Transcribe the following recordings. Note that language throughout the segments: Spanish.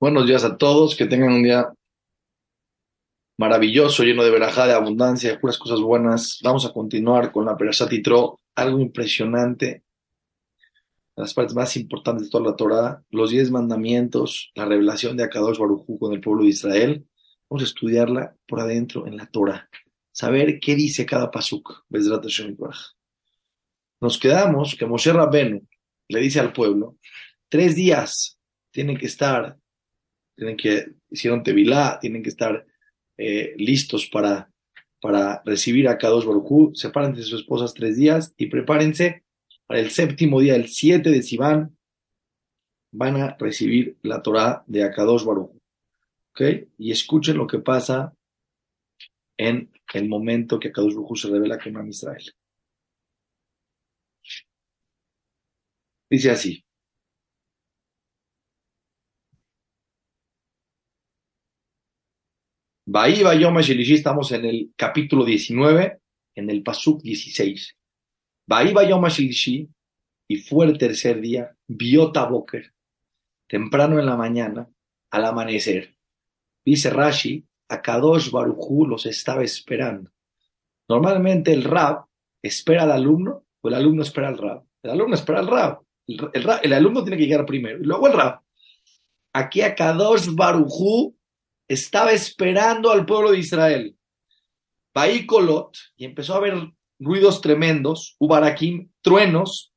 Buenos días a todos, que tengan un día maravilloso, lleno de verajá, de abundancia, de puras cosas buenas. Vamos a continuar con la Perashat Yitro, algo impresionante, las partes más importantes de toda la Torah, los diez mandamientos, la revelación de Akadosh Barujú con el pueblo de Israel. Vamos a estudiarla por adentro en la Torah, saber qué dice cada pasuk. Nos quedamos que Moshe Rabbenu le dice al pueblo, tres días tienen que estar tienen que, hicieron Tevilá, tienen que estar eh, listos para, para recibir a Kadosh Baruchú, sepárense de sus esposas tres días y prepárense para el séptimo día, el 7 de Sivan, van a recibir la Torah de Akadosh Baruch. ¿Ok? Y escuchen lo que pasa en el momento que Akadosh Baruch se revela con Israel. Dice así. Bahí Yom estamos en el capítulo 19, en el Pasuk 16. Bahí Yom y fue el tercer día, Biota Boker, temprano en la mañana, al amanecer. Dice Rashi, Akadosh Baruchu los estaba esperando. Normalmente el Rab espera al alumno o el alumno espera al Rab. El alumno espera al Rab. El, alumno tiene que llegar primero y luego el Rab. Aquí Akadosh Baruchu estaba esperando al pueblo de Israel. Colot, y empezó a haber ruidos tremendos, Ubarakim, truenos,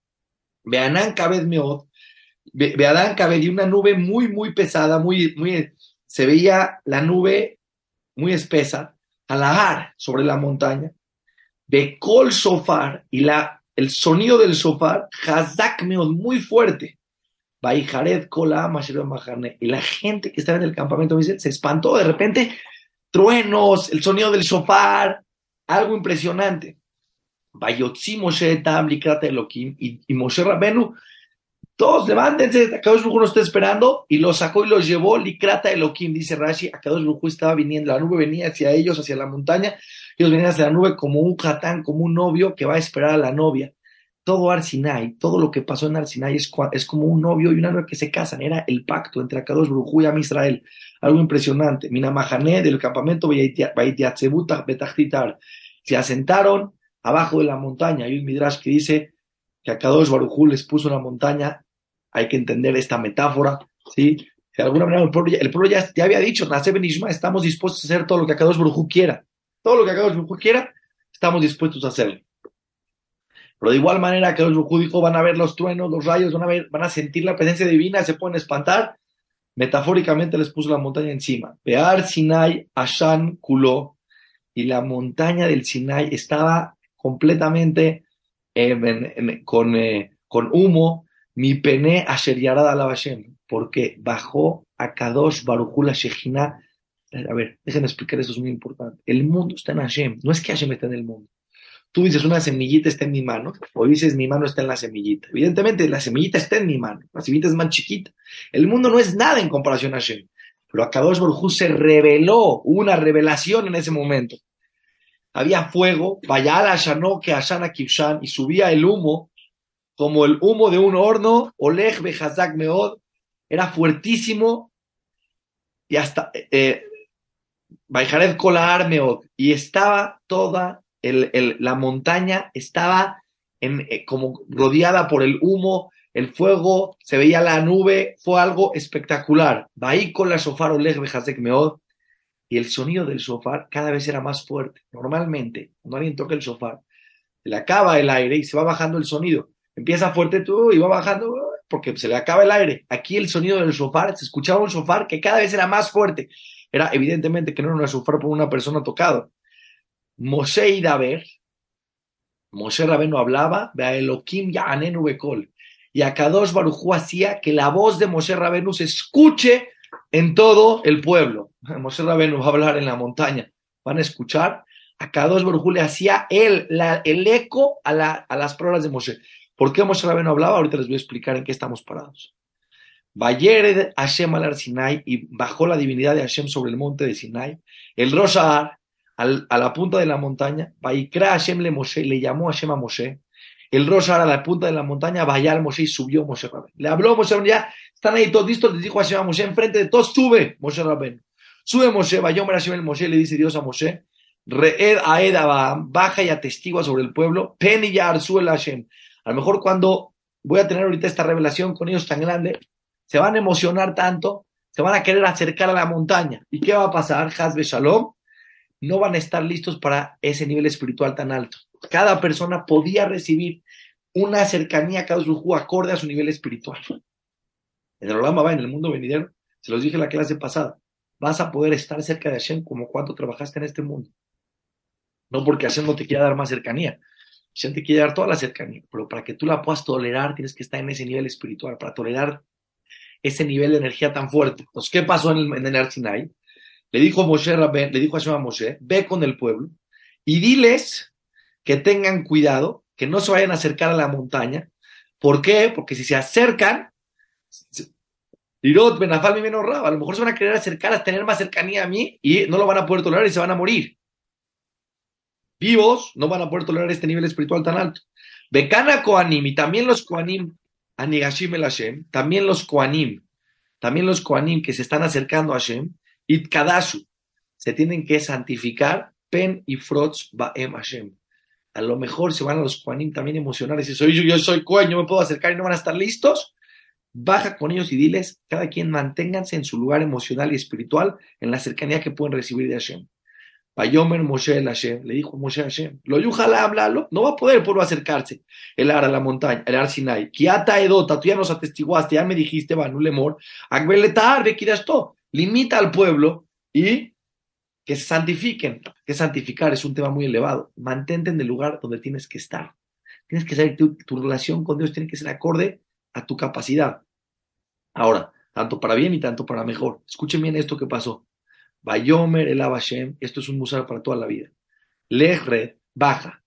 Beanán Kabed Meot, Beadán Kabed y una nube muy, muy pesada, muy, muy, se veía la nube muy espesa, Alahar sobre la montaña, Bekol Sofar, y la, el sonido del sofar, Hazak Meot, muy fuerte. Y la gente que estaba en el campamento se espantó de repente, truenos, el sonido del sofá, algo impresionante. Y, y Moshe Rabenu, todos levántense, Akadosh Rujú nos está esperando, y los sacó y los llevó, Likrata Elohim, dice Rashi, Akadosh Rujú estaba viniendo, la nube venía hacia ellos, hacia la montaña, ellos venían hacia la nube como un jatán, como un novio que va a esperar a la novia todo Arsinai, todo lo que pasó en Arsinai es, es como un novio y una novia que se casan, era el pacto entre Akadosh Brujú y Israel, algo impresionante. Minamahané del campamento se asentaron abajo de la montaña. Hay un midrash que dice que Akadosh Barujú les puso una montaña, hay que entender esta metáfora, ¿sí? De alguna manera el pueblo, ya, había dicho, Nace Benishma, estamos dispuestos a hacer todo lo que Akadosh Barujú quiera. Todo lo que Akadosh Barujú quiera, estamos dispuestos a hacerlo. Pero de igual manera que los dijo, van a ver los truenos, los rayos, van a, ver, van a sentir la presencia divina, se pueden espantar. Metafóricamente les puso la montaña encima. Pear Sinai Ashan Kuló. Y la montaña del Sinai estaba completamente eh, con, eh, con humo. Mi pene Asher la Porque bajó a Kadosh Barujula Shejina. A ver, déjenme explicar, eso es muy importante. El mundo está en Hashem. No es que Hashem esté en el mundo. Tú dices, una semillita está en mi mano, o dices, mi mano está en la semillita. Evidentemente, la semillita está en mi mano, la semillita es más chiquita. El mundo no es nada en comparación a Hashem. Pero a Kadosh Baruj se reveló, una revelación en ese momento. Había fuego, vaya a Shanó que Ashana Kibshan, y subía el humo, como el humo de un horno, Oleg Behazak Meod, era fuertísimo, y hasta, eh, eh Kolar Meod, y estaba toda la montaña estaba eh, como rodeada por el humo, el fuego, se veía la nube, fue algo espectacular. Con la meod, y el sonido del sofá cada vez era más fuerte. Normalmente, cuando alguien toca el sofá, le acaba el aire y se va bajando el sonido. Empieza fuerte tú y va bajando porque se le acaba el aire. Aquí el sonido del sofá, se escuchaba un sofá que cada vez era más fuerte. Era evidentemente que no era un sofá por una persona tocado. Moshe y Daber, Moshe Rabeno hablaba, a Elohim Anenu Bekol, y a Kadosh Barujú hacía que la voz de Moshe Rabenu se escuche en todo el pueblo. Moshe Rabenu va a hablar en la montaña, van a escuchar. A Kadosh Barujú le hacía él el eco a, las palabras de Moshe. ¿Por qué Moshe Rabenu hablaba? Ahorita les voy a explicar en qué estamos parados. Bayered Hashem al Sinai y bajó la divinidad de Hashem sobre el monte de Sinai. El Roshar, a la punta de la montaña, Vaikra Hashem le Moshe, le llamó Hashem a Moshe, el Rosh a la punta de la montaña, vaya al Moshe y subió Moshe Rabén. Le habló Moshe Rabén, ya están ahí todos listos, les dijo a Moshe, enfrente de todos, sube Moshe Rabén. Sube Moshe, vaya Hashem el Moshe, le dice Dios a Moshe, Reed Aed baja y atestigua sobre el pueblo, Pen y el Hashem. A lo mejor cuando voy a tener ahorita esta revelación con ellos tan grande, se van a emocionar tanto, se van a querer acercar a la montaña. ¿Y qué va a pasar? Hazbe Shalom, no van a estar listos para ese nivel espiritual tan alto. Cada persona podía recibir una cercanía a cada uno acorde a su nivel espiritual. En el Olama va, en el mundo venidero, se los dije en la clase pasada, vas a poder estar cerca de Hashem como cuando trabajaste en este mundo. No porque Hashem no te quiera dar más cercanía, Hashem te quiere dar toda la cercanía, pero para que tú la puedas tolerar tienes que estar en ese nivel espiritual, para tolerar ese nivel de energía tan fuerte. Entonces, ¿qué pasó en el, en el? Le dijo Moshe le dijo a Moshe, ve con el pueblo y diles que tengan cuidado, que no se vayan a acercar a la montaña. ¿Por qué? Porque si se acercan, Irot, Benafal, mi a lo mejor se van a querer acercar a tener más cercanía a mí y no lo van a poder tolerar y se van a morir. Vivos no van a poder tolerar este nivel espiritual tan alto. Bekana Koanim y también los Koanim, Anigashim el Hashem, también los Koanim, también los Koanim que se están acercando a Hashem, Itkadashu, se tienen que santificar, Pen y Frotz Baem Hashem a lo mejor se van a los Juanim también emocionales y soy yo, yo soy Juan, yo me puedo acercar y no van a estar listos. Baja con ellos y diles, cada quien manténganse en su lugar emocional y espiritual, en la cercanía que pueden recibir de Hashem. Payomer Moshe el Hashem, le dijo Moshe Hashem, lo yujala hablarlo, no va a poder el pueblo acercarse, el ar a la montaña, el ar Sinai, Kiata Edota, tú ya nos atestiguaste, ya me dijiste, Banu Lemor, Agbeletar, esto, limita al pueblo y que se santifiquen. Que santificar es un tema muy elevado. Mantente en el lugar donde tienes que estar. Tienes que saber tu, tu relación con Dios tiene que ser acorde a tu capacidad. Ahora, tanto para bien y tanto para mejor. Escuchen bien esto que pasó. Bayomer el Abashem, esto es un musar para toda la vida. Lejre, baja.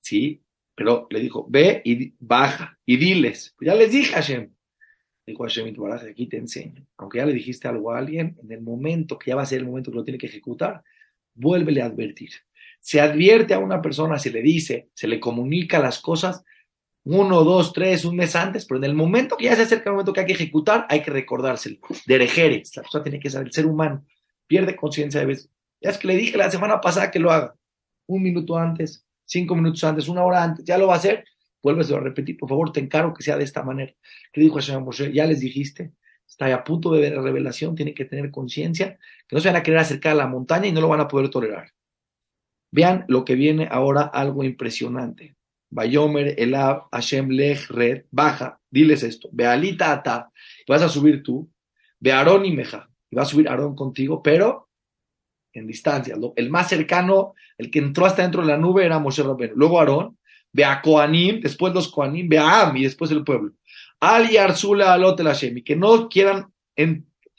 ¿Sí? Pero le dijo, ve y baja y diles. ya les dije Hashem, dijo Hashem aquí te enseño. Aunque ya le dijiste algo a alguien, en el momento que ya va a ser el momento que lo tiene que ejecutar, vuélvele a advertir. Se advierte a una persona, se le dice, se le comunica las cosas uno, dos, tres, un mes antes, pero en el momento que ya se acerca el momento que hay que ejecutar, hay que recordárselo. De la persona tiene que saber, el ser humano pierde conciencia de veces. Ya es que le dije la semana pasada que lo haga, un minuto antes, cinco minutos antes, una hora antes, ya lo va a hacer, vuelves a repetir, por favor, te encargo que sea de esta manera. ¿Qué dijo el Señor Moshe? Ya les dijiste, está a punto de ver la revelación, tiene que tener conciencia, que no se van a querer acercar a la montaña y no lo van a poder tolerar. Vean lo que viene ahora, algo impresionante. Bayomer, Elab, Hashem, Lech, Red, baja, diles esto. Bealita Ata, vas a subir tú. Ve Aarón y Meja, y va a subir Aarón contigo, pero en distancia. El más cercano, el que entró hasta dentro de la nube era Moshe Rabbeinu. Luego Aarón, ve a Koanim, después los Koanim, ve a Am y después el pueblo. Al Yarzula Alot el Hashem, y que no quieran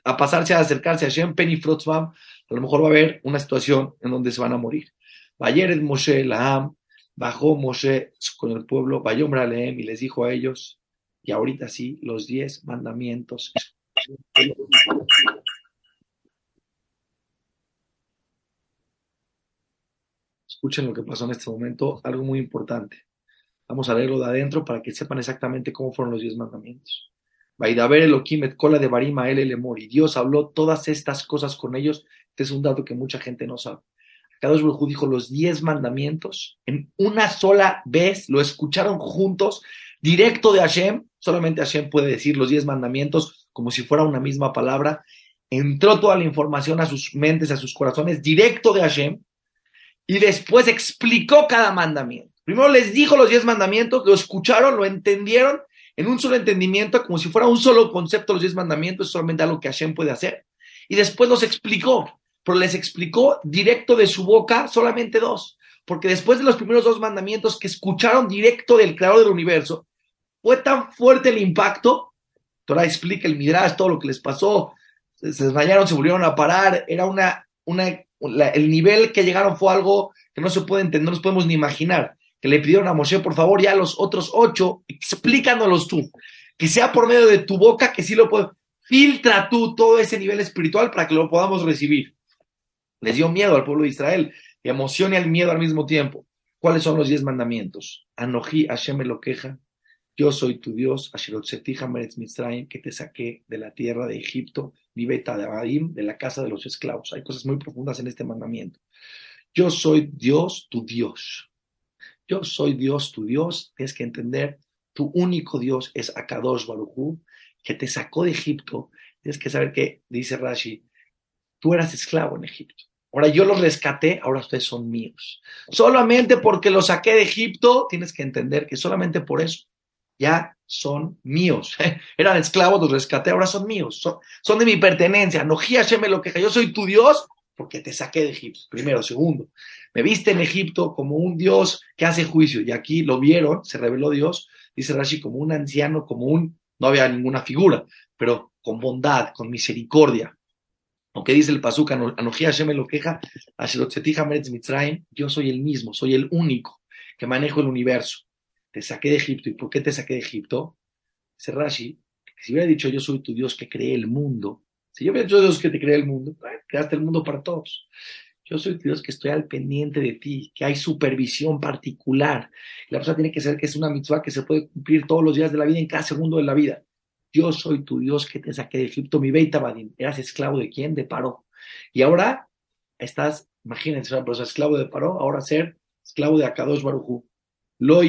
a pasarse a acercarse a Hashem, Penny Frotzvam, a lo mejor va a haber una situación en donde se van a morir. Bayer Moshe, Am, bajó Moshe con el pueblo, Bayombra Aleem, y les dijo a ellos, y ahorita sí, los diez mandamientos. Escuchen lo que pasó en este momento, algo muy importante. Vamos a leerlo de adentro para que sepan exactamente cómo fueron los diez mandamientos. Vaidaber Elohim et cola de Barima el Elemor. Y Dios habló todas estas cosas con ellos. Este es un dato que mucha gente no sabe. Kadosh Baruj dijo los diez mandamientos en una sola vez, lo escucharon juntos, directo de Hashem. Solamente Hashem puede decir los diez mandamientos como si fuera una misma palabra. Entró toda la información a sus mentes, a sus corazones, directo de Hashem y después explicó cada mandamiento. Primero les dijo los diez mandamientos, lo escucharon, lo entendieron en un solo entendimiento, como si fuera un solo concepto los diez mandamientos, solamente algo que Hashem puede hacer. Y después los explicó, pero les explicó directo de su boca solamente dos, porque después de los primeros dos mandamientos que escucharon directo del creador del universo, fue tan fuerte el impacto, Torah explica el Midrash, todo lo que les pasó, se desmayaron, se volvieron a parar, era una, una el nivel que llegaron fue algo que no se puede entender, no nos podemos ni imaginar. Que le pidieron a Moshe, por favor, ya los otros ocho, explícanos tú. Que sea por medio de tu boca, que sí lo puedo. Filtra tú todo ese nivel espiritual para que lo podamos recibir. Les dio miedo al pueblo de Israel, emoción y el miedo al mismo tiempo. ¿Cuáles son los diez mandamientos? Anoji Hashem lo queja. Yo soy tu Dios, que te saqué de la tierra de Egipto, mi beta de de la casa de los esclavos. Hay cosas muy profundas en este mandamiento. Yo soy Dios, tu Dios. Yo soy Dios, tu Dios. Tienes que entender, tu único Dios es Akadosh Baruchu, que te sacó de Egipto. Tienes que saber que, dice Rashi, tú eras esclavo en Egipto. Ahora yo los rescaté, ahora ustedes son míos. Solamente porque los saqué de Egipto, tienes que entender que solamente por eso ya son míos. Eran esclavos, los rescaté, ahora son míos. Son, de mi pertenencia. No me lo queja. Yo soy tu Dios porque te saqué de Egipto. Primero. Segundo, me viste en Egipto como un Dios que hace juicio. Y aquí lo vieron, se reveló Dios, dice Rashi, como un anciano, como un, no había ninguna figura, pero con bondad, con misericordia. Aunque dice el Pasuk, Anoji me lo queja, Mitzrayim, yo soy el mismo, soy el único que manejo el universo te saqué de Egipto. ¿Y por qué te saqué de Egipto? Dice Rashi, si hubiera dicho yo soy tu Dios que cree el mundo, si yo hubiera dicho Dios que te cree el mundo, creaste el mundo para todos. Yo soy tu Dios que estoy al pendiente de ti, que hay supervisión particular. La persona tiene que ser que es una mitzvah que se puede cumplir todos los días de la vida, en cada segundo de la vida. Yo soy tu Dios que te saqué de Egipto, mi Beita Badim. ¿Eras esclavo de quién? De Paró. Y ahora estás, imagínense, una persona esclavo de Paró, ahora ser esclavo de Akadosh Barujú. Lo.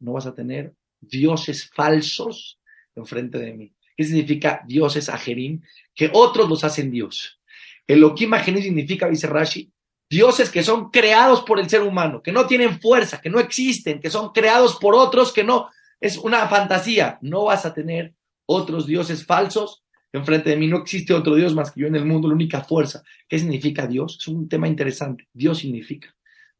No vas a tener dioses falsos enfrente de mí. ¿Qué significa dioses ajerim? Que otros los hacen Dios. El Ajerim significa, dice Rashi, dioses que son creados por el ser humano, que no tienen fuerza, que no existen, que son creados por otros, que no, es una fantasía. No vas a tener otros dioses falsos enfrente de mí. No existe otro Dios más que yo en el mundo, la única fuerza. ¿Qué significa Dios? Es un tema interesante. Dios significa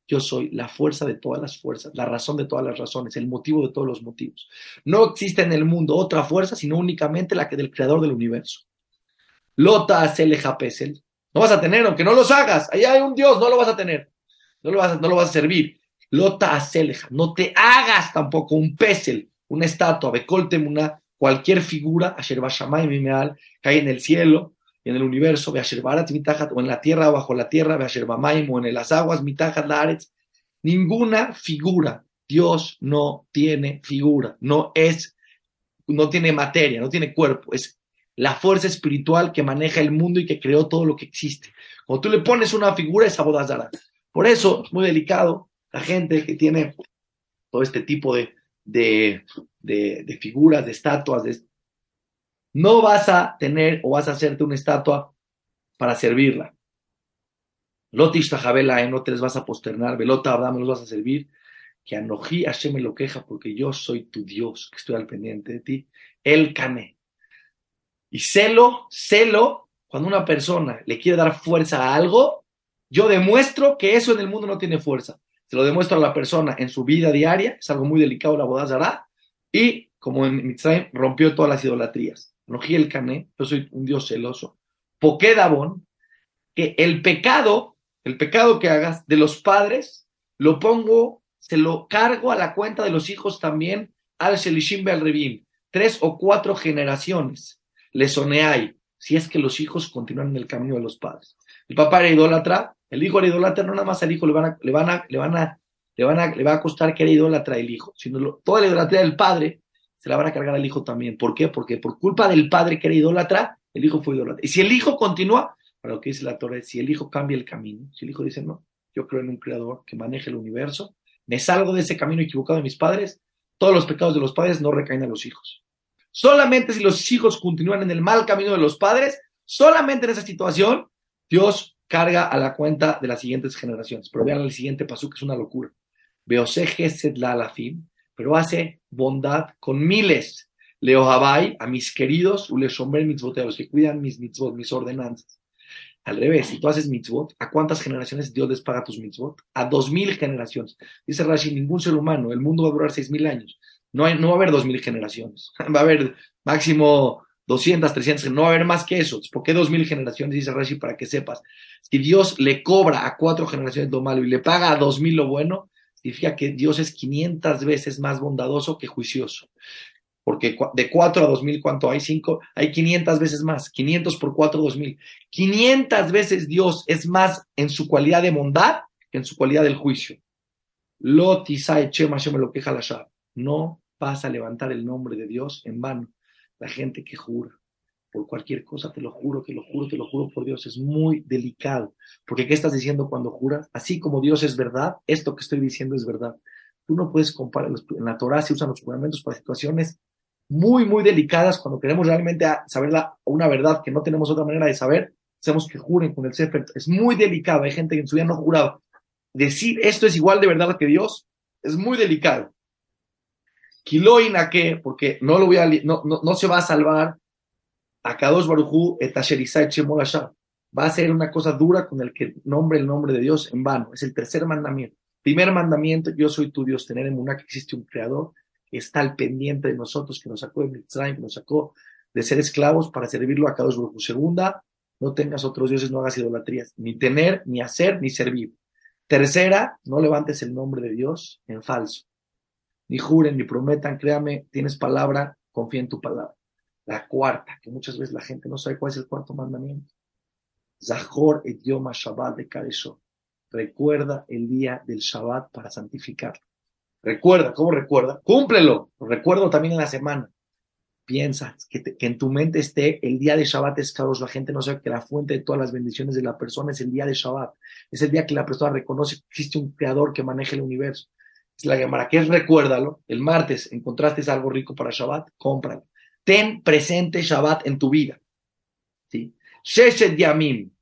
yo soy la fuerza de todas las fuerzas, la razón de todas las razones, el motivo de todos los motivos. No existe en el mundo otra fuerza, sino únicamente la que del creador del universo. Lota Seleja Pesel. No vas a tener, aunque no los hagas. Allá hay un Dios, no lo vas a tener. No lo vas a, no lo vas a servir. Lota Seleja. No te hagas tampoco un Pesel, una estatua, una cualquier figura, Asher y Mimeal, que hay en el cielo, en el universo, o en la tierra, bajo la tierra, o en las aguas, mitajat Laretz. Ninguna figura. Dios no tiene figura, no es, no tiene materia, no tiene cuerpo, es la fuerza espiritual que maneja el mundo y que creó todo lo que existe. Cuando tú le pones una figura, es abodazara. Por eso es muy delicado la gente que tiene todo este tipo de, de, de figuras, de estatuas, de, no vas a tener o vas a hacerte una estatua para servirla. Lotishta Jabela, no te les vas a posternar, Velota me los vas a servir. Que Anoji Hashem me lo queja porque yo soy tu Dios, que estoy al pendiente de ti. El cane. Y celo, celo, cuando una persona le quiere dar fuerza a algo, yo demuestro que eso en el mundo no tiene fuerza. Se lo demuestro a la persona en su vida diaria, es algo muy delicado la boda y como en Mitzrayim rompió todas las idolatrías el Cané, yo soy un Dios celoso. Pokédabon, que el pecado, el pecado que hagas de los padres, lo pongo, se lo cargo a la cuenta de los hijos también al Shelishim al Revim. Tres o cuatro generaciones le soneai, si es que los hijos continúan en el camino de los padres. El papá era idólatra, el hijo era idólatra, no nada más al hijo le van a, le van a, le van a, le van a, le va a costar que era idólatra el hijo, sino toda la idolatría del padre se la van a cargar al hijo también. ¿Por qué? Porque por culpa del padre que era idólatra, el hijo fue idólatra. Y si el hijo continúa, para lo que dice la Torah, si el hijo cambia el camino, si el hijo dice, no, yo creo en un creador que maneje el universo, me salgo de ese camino equivocado de mis padres, todos los pecados de los padres no recaen a los hijos. Solamente si los hijos continúan en el mal camino de los padres, solamente en esa situación, Dios carga a la cuenta de las siguientes generaciones. Pero vean el siguiente paso, que es una locura. Veosej la alafim, pero hace bondad con miles. Leo a mis queridos, mitzvot, a los que cuidan mis mitzvot, mis ordenanzas. Al revés, si tú haces mitzvot, ¿a cuántas generaciones Dios les paga tus mitzvot? A dos mil generaciones. Dice Rashi, ningún ser humano, el mundo va a durar seis mil años. No, hay, no va a haber dos mil generaciones. Va a haber máximo 200, 300, no va a haber más que eso. ¿Por qué dos mil generaciones? Dice Rashi, para que sepas. Si Dios le cobra a cuatro generaciones lo malo y le paga a dos mil lo bueno, significa que Dios es 500 veces más bondadoso que juicioso. Porque de 4 a 2000, ¿cuánto hay? 5, hay 500 veces más. 500 por 4, 2000. 500 veces Dios es más en su cualidad de bondad que en su cualidad del juicio. No vas a levantar el nombre de Dios en vano. La gente que jura por cualquier cosa, te lo juro, te lo juro, te lo juro por Dios, es muy delicado. Porque ¿qué estás diciendo cuando juras? Así como Dios es verdad, esto que estoy diciendo es verdad. Tú no puedes comparar, en la Torah se usan los juramentos para situaciones muy, muy delicadas, cuando queremos realmente saber una verdad que no tenemos otra manera de saber, hacemos que juren con el Sefer. Es muy delicado, hay gente que en su vida no ha jurado. Decir esto es igual de verdad que Dios es muy delicado. Kiloina que, porque no lo voy a, no, no, no se va a salvar a Kadosh Barujú Va a ser una cosa dura con el que nombre el nombre de Dios en vano. Es el tercer mandamiento. Primer mandamiento, yo soy tu Dios, tener en una que existe un creador que está al pendiente de nosotros, que nos sacó de Mitzrayim, que nos sacó de ser esclavos para servirlo a Kadosh Barujú. Segunda, no tengas otros dioses, no hagas idolatrías, ni tener, ni hacer, ni servir. Tercera, no levantes el nombre de Dios en falso. Ni juren, ni prometan, créame, tienes palabra, confía en tu palabra. La cuarta, que muchas veces la gente no sabe cuál es el cuarto mandamiento. Zahor idioma Shabbat de Karesho. Recuerda el día del Shabbat para santificarlo. Recuerda, ¿cómo recuerda? Cúmplelo. Lo recuerdo también en la semana. Piensa que, en tu mente esté el día de Shabbat es caros. La gente no sabe que la fuente de todas las bendiciones de la persona es el día de Shabbat. Es el día que la persona reconoce que existe un creador que maneja el universo. Es la llamada que es recuérdalo. El martes encontraste algo rico para Shabbat, cómpralo ten presente Shabbat en tu vida. ¿sí? Sheshet Yamim,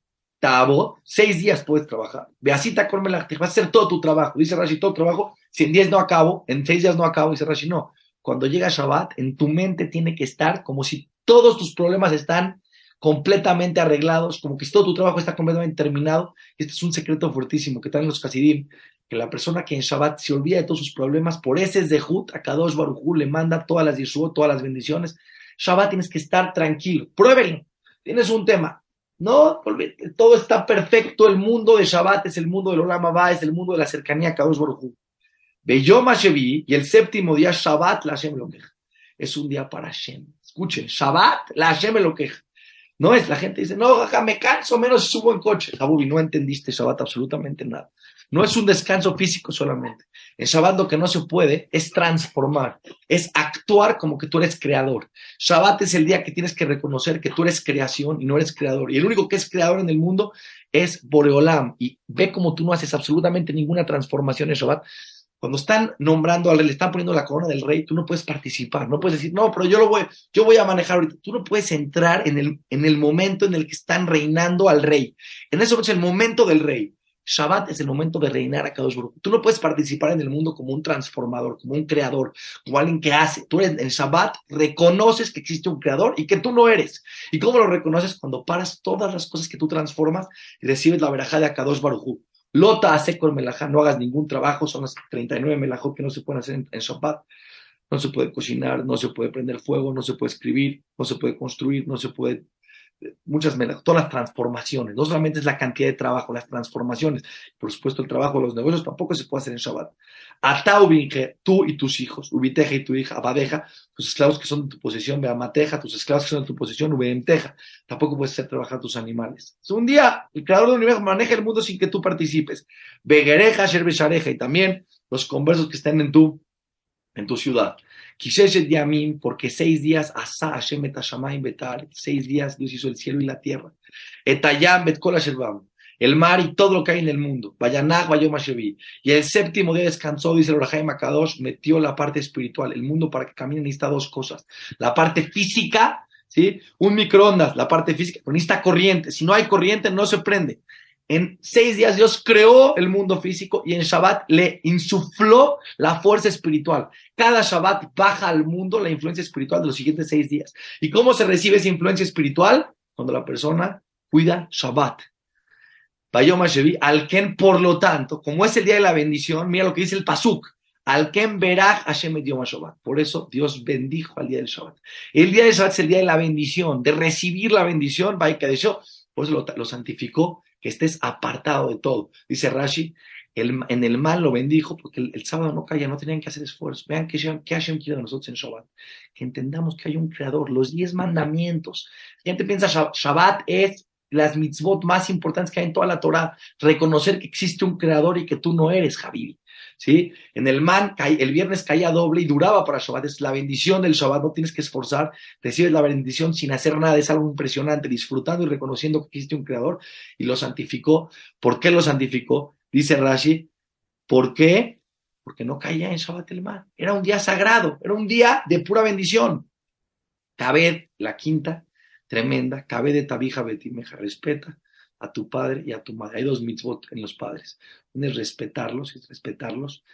Tabo, seis días puedes trabajar. Beasita vas a hacer todo tu trabajo. Dice Rashi, todo trabajo, si en diez no acabo, en seis días no acabo, dice Rashi, no. Cuando llega Shabbat, en tu mente tiene que estar como si todos tus problemas están completamente arreglados, como que todo tu trabajo está completamente terminado. Este es un secreto fuertísimo que traen los Kasidim, que la persona que en Shabbat se olvida de todos sus problemas, por ese es de Hut, a Kadosh Barujú le manda todas las Yeshua, todas las bendiciones, Shabbat tienes que estar tranquilo. Pruébenlo. Tienes un tema. No, todo está perfecto. El mundo de Shabbat es el mundo del Olam Abba, es el mundo de la cercanía a Kadosh Baruj Beyom Shevi, y el séptimo día, Shabbat, la Hashem lo queja. Es un día para Hashem. Escuchen, Shabbat, la Hashem lo queja. No es, la gente dice, no, jaja, me canso, menos subo en coche. Jabubi, no entendiste Shabbat absolutamente nada. No es un descanso físico solamente. En Shabbat lo que no se puede es transformar, es actuar como que tú eres creador. Shabbat es el día que tienes que reconocer que tú eres creación y no eres creador. Y el único que es creador en el mundo es Boreolam. Y ve como tú no haces absolutamente ninguna transformación en Shabbat. Cuando están nombrando al rey, le están poniendo la corona del rey, tú no puedes participar, no puedes decir, no, pero yo lo voy, yo voy a manejar ahorita. Tú no puedes entrar en el, en el momento en el que están reinando al rey. En momento es el momento del rey. Shabbat es el momento de reinar a Kadosh Baruch. Tú no puedes participar en el mundo como un transformador, como un creador, como alguien que hace. Tú en Shabbat reconoces que existe un creador y que tú no eres. ¿Y cómo lo reconoces? Cuando paras todas las cosas que tú transformas y recibes la verajá de Akadosh Baruj Lota hace con melajá, no hagas ningún trabajo, son las 39 melajot que no se pueden hacer en, en. No se puede cocinar, no se puede prender fuego, no se puede escribir, no se puede construir, no se puede muchas, todas las transformaciones, no solamente es la cantidad de trabajo, las transformaciones, por supuesto el trabajo de los negocios tampoco se puede hacer en Shabbat. Ataubinge, tú y tus hijos, Ubiteja y tu hija, Abadeja, tus esclavos que son de tu posesión, Beamateja, tus esclavos que son de tu posesión, Ubeenteja, tampoco puedes hacer trabajar tus animales. Un día, el creador del universo maneja el mundo sin que tú participes. Begereja, Sherbeshareja, y también los conversos que estén en tu, en tu ciudad. Kiseshet Yamim, porque seis días, Asa Hashem et Betar, seis días Dios hizo el cielo y la tierra. Etayam bet el mar y todo lo que hay en el mundo. Vayanag Vayomashevi. Y el séptimo día descansó, dice el Orahaim Makadosh, metió la parte espiritual. El mundo para que camine necesita dos cosas. La parte física, ¿sí? Un microondas, la parte física, pero necesita corriente. Si no hay corriente, no se prende. En seis días Dios creó el mundo físico y en Shabbat le insufló la fuerza espiritual. Cada Shabbat baja al mundo la influencia espiritual de los siguientes seis días. ¿Y cómo se recibe esa influencia espiritual? Cuando la persona cuida Shabbat. Shevi, Alken, por lo tanto, como es el día de la bendición, mira lo que dice el Pasuk. Alken Berach Hashem Shabbat. Por eso Dios bendijo al día del Shabbat. El día del Shabbat es el día de la bendición, de recibir la bendición, por eso lo, lo santificó que estés apartado de todo. Dice Rashi, en el mal lo bendijo porque el, sábado no caía, no tenían que hacer esfuerzo. Vean que, que Hashem quiere de nosotros en Shabbat. Que entendamos que hay un creador, los diez mandamientos. La gente piensa Shabbat es las mitzvot más importantes que hay en toda la Torah. Reconocer que existe un creador y que tú no eres, Javi. ¿Sí? En el man, el viernes caía doble y duraba para Shabbat. Es la bendición del Shabbat, no tienes que esforzar. Recibes la bendición sin hacer nada. Es algo impresionante, disfrutando y reconociendo que existe un creador y lo santificó. ¿Por qué lo santificó? Dice Rashi, ¿por qué? Porque no caía en Shabbat el man. Era un día sagrado, era un día de pura bendición. Cabed, la quinta, tremenda, cabe de tabija betimeja, respeta a tu padre y a tu madre. Hay dos mitzvot en los padres. Uno es respetarlos, es respetarlos,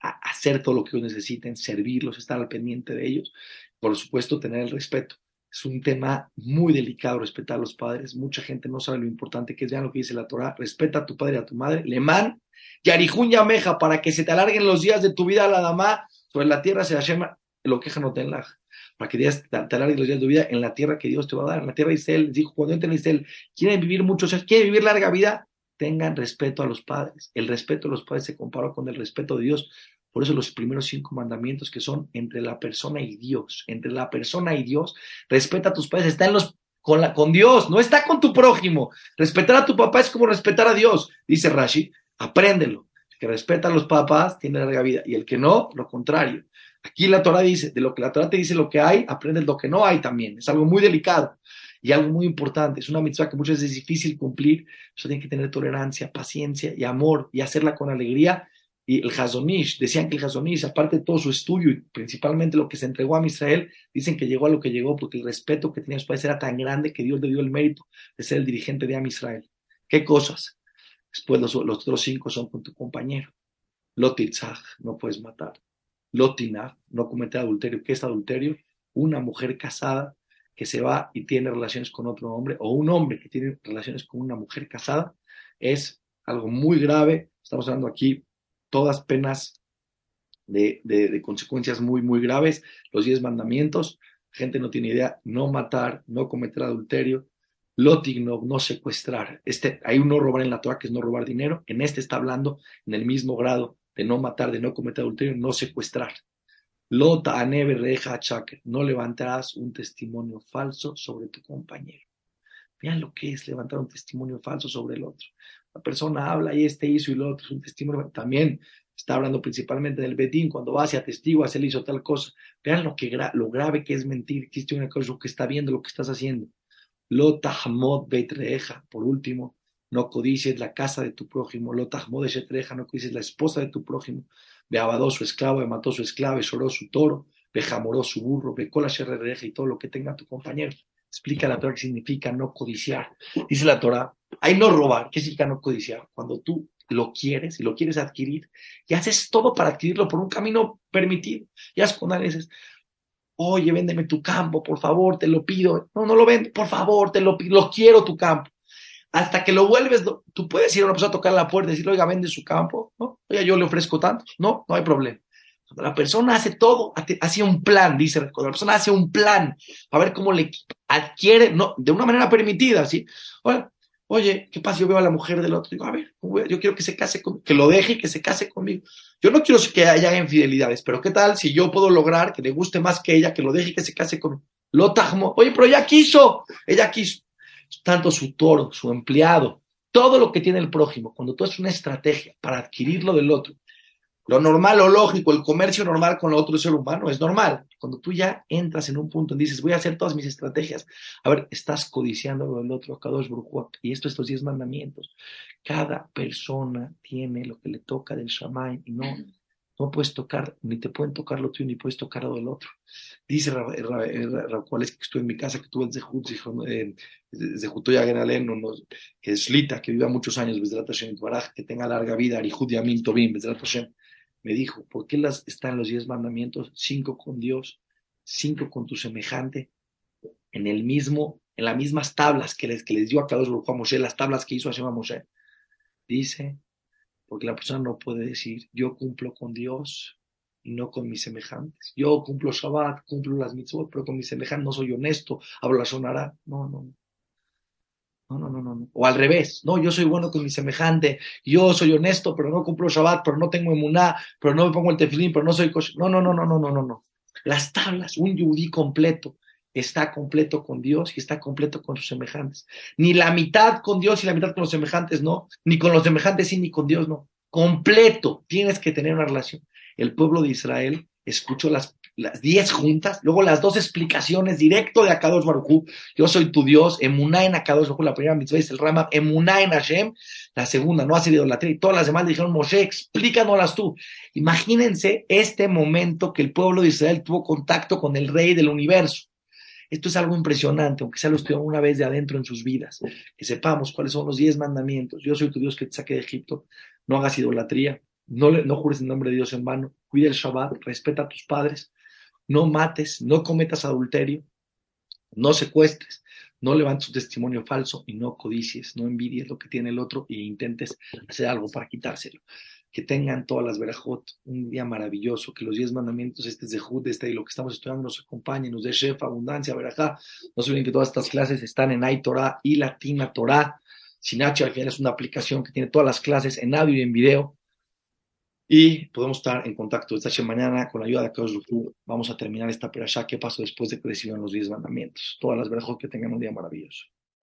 hacer todo lo que ellos necesiten, servirlos, estar al pendiente de ellos. Por supuesto, tener el respeto. Es un tema muy delicado respetar a los padres. Mucha gente no sabe lo importante que es. Vean lo que dice la Torah. Respeta a tu padre y a tu madre. Lemán, Yarijun Yameja, para que se te alarguen los días de tu vida la dama. Sobre la tierra se la llama lo queja no la para que Dios te alargue los días de vida en la tierra que Dios te va a dar, en la tierra de Israel. Dijo, cuando entren en Israel, quieren vivir muchos años, quieren vivir larga vida, tengan respeto a los padres. El respeto a los padres se compara con el respeto de Dios. Por eso los primeros cinco mandamientos que son entre la persona y Dios, entre la persona y Dios, respeta a tus padres, está en los con, la, con Dios, no está con tu prójimo. Respetar a tu papá es como respetar a Dios, dice Rashi, apréndelo. El que respeta a los papás tiene larga vida y el que no, lo contrario. Aquí la Torah dice, de lo que la Torah te dice lo que hay, aprendes lo que no hay también. Es algo muy delicado y algo muy importante. Es una mitzvah que muchas veces es difícil cumplir. Eso tiene que tener tolerancia, paciencia y amor y hacerla con alegría. Y el Hazonish, decían que el Hazonish, aparte de todo su estudio y principalmente lo que se entregó a Israel, dicen que llegó a lo que llegó porque el respeto que tenía su país era tan grande que Dios le dio el mérito de ser el dirigente de Am Israel. ¿Qué cosas? Después los, otros cinco son con tu compañero. Lotitzach, no puedes matar. Lotina, no cometer adulterio. ¿Qué es adulterio? Una mujer casada que se va y tiene relaciones con otro hombre, o un hombre que tiene relaciones con una mujer casada, es algo muy grave. Estamos hablando aquí todas penas de, de, consecuencias muy, muy graves. Los diez mandamientos, gente no tiene idea, no matar, no cometer adulterio, lotigno, no secuestrar. Este, hay un no robar en la Torah que es no robar dinero. En este está hablando en el mismo grado de no matar, de no cometer adulterio, no secuestrar. Lota aneve reja no levantarás un testimonio falso sobre tu compañero. Vean lo que es levantar un testimonio falso sobre el otro. La persona habla y este hizo y lo otro es un testimonio. También está hablando principalmente del Bedín, cuando va hacia testigos, él hizo tal cosa. Vean lo, que lo grave que es mentir, existe una cosa que está viendo lo que estás haciendo. Lota hamod beit reja, por último, no codices la casa de tu prójimo, lo de treja, no codices la esposa de tu prójimo, ve abadó su esclavo, mató su esclavo, lloró su toro, ve jamoró su burro, ve cola reja y todo lo que tenga tu compañero. Explica la Torah qué significa no codiciar. Dice la Torah, hay no robar. ¿Qué significa no codiciar? Cuando tú lo quieres y lo quieres adquirir y haces todo para adquirirlo por un camino permitido. Ya es cuando dices, oye, véndeme tu campo, por favor, te lo pido. No, no lo vende, por favor, te lo pido, lo quiero tu campo hasta que lo vuelves, tú puedes ir a una persona a tocar la puerta y decirle, oiga, vende su campo, ¿no? Oiga, yo le ofrezco tanto, no, no hay problema. Cuando la persona hace todo, hace un plan, dice, cuando la persona hace un plan, a ver cómo le adquiere, no, de una manera permitida, ¿sí? Oye, ¿qué pasa? Yo veo a la mujer del otro, digo, a ver, yo quiero que se case con, que lo deje y que se case conmigo. Yo no quiero que haya infidelidades, pero ¿qué tal si yo puedo lograr que le guste más que ella, que lo deje y que se case conmigo? Lo tajmo, oye, pero ella quiso, ella quiso tanto su toro, su empleado, todo lo que tiene el prójimo, cuando tú haces una estrategia para adquirir lo del otro, lo normal o lógico, el comercio normal con el otro ser humano es normal. Cuando tú ya entras en un punto y dices, voy a hacer todas mis estrategias, a ver, estás codiciando lo del otro, cada dos y esto, estos diez mandamientos. Cada persona tiene lo que le toca del Shammai y no no puedes tocar, ni te pueden tocar lo tuyo, ni puedes tocar lo del otro. Dice cuál es que estuve en mi casa, que tuve el Zehut, que es Lita, que viva muchos años, que tenga larga vida, Arihud Yamin Tobim, me dijo, ¿por qué las, están los diez mandamientos? Cinco con Dios, cinco con tu semejante, en el mismo, en las mismas tablas que les, que les dio a Kadosh Baruj Moshe, las tablas que hizo Hashem a Moshe. Dice, porque la persona no puede decir, yo cumplo con Dios y no con mis semejantes. Yo cumplo Shabbat, cumplo las mitzvot, pero con mis semejantes no soy honesto, hablo la sonará. No, no, no, no, no, no. O al revés, no, yo soy bueno con mi semejante, yo soy honesto, pero no cumplo Shabbat, pero no tengo emuná, pero no me pongo el tefilín, pero no soy No, no, no, no, no, no, no, no. Las tablas, un yudí completo, está completo con Dios y está completo con sus semejantes. Ni la mitad con Dios y la mitad con los semejantes, no. Ni con los semejantes sí, ni con Dios, no. Completo. Tienes que tener una relación. El pueblo de Israel escuchó las, las diez juntas, luego las dos explicaciones directo de Akadosh Barujú. Yo soy tu Dios, Emuná en Akadosh Barujú, la primera mitzvah es el Rama, Emuná en Hashem, la segunda, no hacer idolatría, y todas las demás le dijeron, Moshe, explícanoslas tú. Imagínense este momento que el pueblo de Israel tuvo contacto con el rey del universo. Esto es algo impresionante, aunque sea lo estudiado una vez de adentro en sus vidas, que sepamos cuáles son los diez mandamientos. Yo soy tu Dios que te saqué de Egipto, no hagas idolatría, no, no jures en nombre de Dios en vano, cuida el Shabbat, respeta a tus padres, no mates, no cometas adulterio, no secuestres, no levantes un testimonio falso y no codicies, no envidies lo que tiene el otro e intentes hacer algo para quitárselo que tengan todas las verajot un día maravilloso, que los diez mandamientos, este es de Jud, este y lo que estamos estudiando nos acompañen, nos dé chef, abundancia, verajá. No se olviden que todas estas clases están en iTorah y Latina Torah. Sinachi al final es una aplicación que tiene todas las clases en audio y en video. Y podemos estar en contacto esta mañana con la ayuda de Akadosh Vamos a terminar esta perashá. ¿Qué pasó después de que reciban los diez mandamientos? Todas las verajot que tengan un día maravilloso.